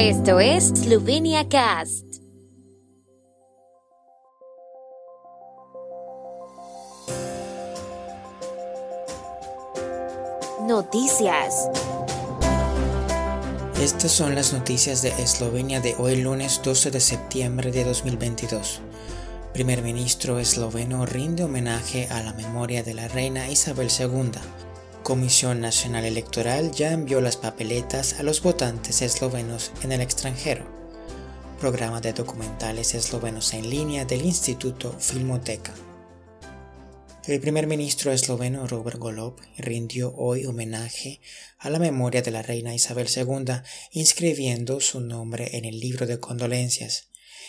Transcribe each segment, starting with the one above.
Esto es Slovenia Cast. Noticias. Estas son las noticias de Eslovenia de hoy lunes 12 de septiembre de 2022. Primer ministro esloveno rinde homenaje a la memoria de la reina Isabel II. Comisión Nacional Electoral ya envió las papeletas a los votantes eslovenos en el extranjero. Programa de documentales eslovenos en línea del Instituto Filmoteca. El primer ministro esloveno Robert Golob rindió hoy homenaje a la memoria de la reina Isabel II inscribiendo su nombre en el libro de condolencias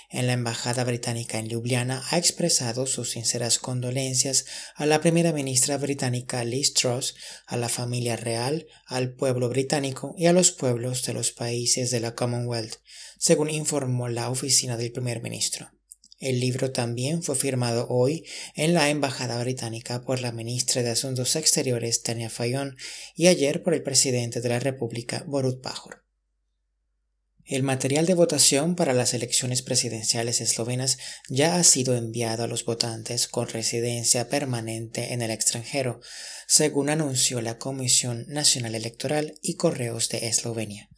en la Embajada Británica en Ljubljana ha expresado sus sinceras condolencias a la primera ministra británica Liz Truss, a la familia real, al pueblo británico y a los pueblos de los países de la Commonwealth, según informó la oficina del primer ministro. El libro también fue firmado hoy en la Embajada Británica por la ministra de Asuntos Exteriores Tania Fayon y ayer por el presidente de la República Borut Pajor. El material de votación para las elecciones presidenciales eslovenas ya ha sido enviado a los votantes con residencia permanente en el extranjero, según anunció la Comisión Nacional Electoral y Correos de Eslovenia.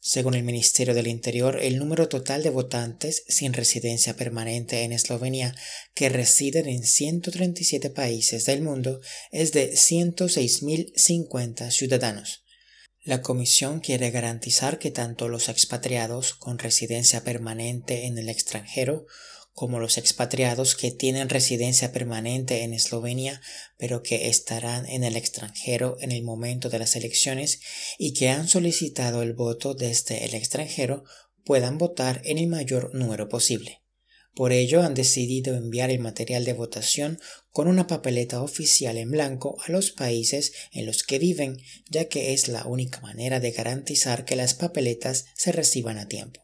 Según el Ministerio del Interior, el número total de votantes sin residencia permanente en Eslovenia que residen en 137 países del mundo es de 106.050 ciudadanos. La Comisión quiere garantizar que tanto los expatriados con residencia permanente en el extranjero como los expatriados que tienen residencia permanente en Eslovenia pero que estarán en el extranjero en el momento de las elecciones y que han solicitado el voto desde el extranjero puedan votar en el mayor número posible. Por ello han decidido enviar el material de votación con una papeleta oficial en blanco a los países en los que viven, ya que es la única manera de garantizar que las papeletas se reciban a tiempo.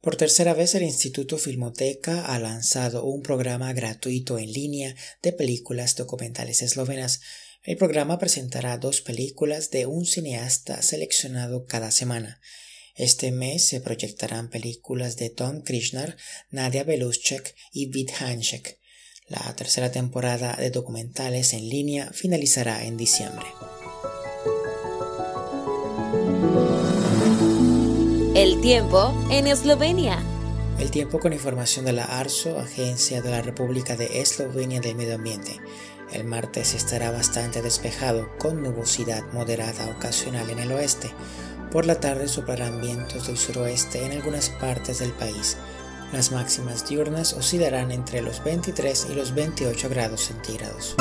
Por tercera vez el Instituto Filmoteca ha lanzado un programa gratuito en línea de películas documentales eslovenas. El programa presentará dos películas de un cineasta seleccionado cada semana. Este mes se proyectarán películas de Tom Krishnar, Nadia Belushek y Vid Hanchek. La tercera temporada de documentales en línea finalizará en diciembre. El tiempo en Eslovenia. El tiempo con información de la ARSO, Agencia de la República de Eslovenia del Medio Ambiente. El martes estará bastante despejado, con nubosidad moderada ocasional en el oeste. Por la tarde soplarán vientos del suroeste en algunas partes del país. Las máximas diurnas oscilarán entre los 23 y los 28 grados centígrados.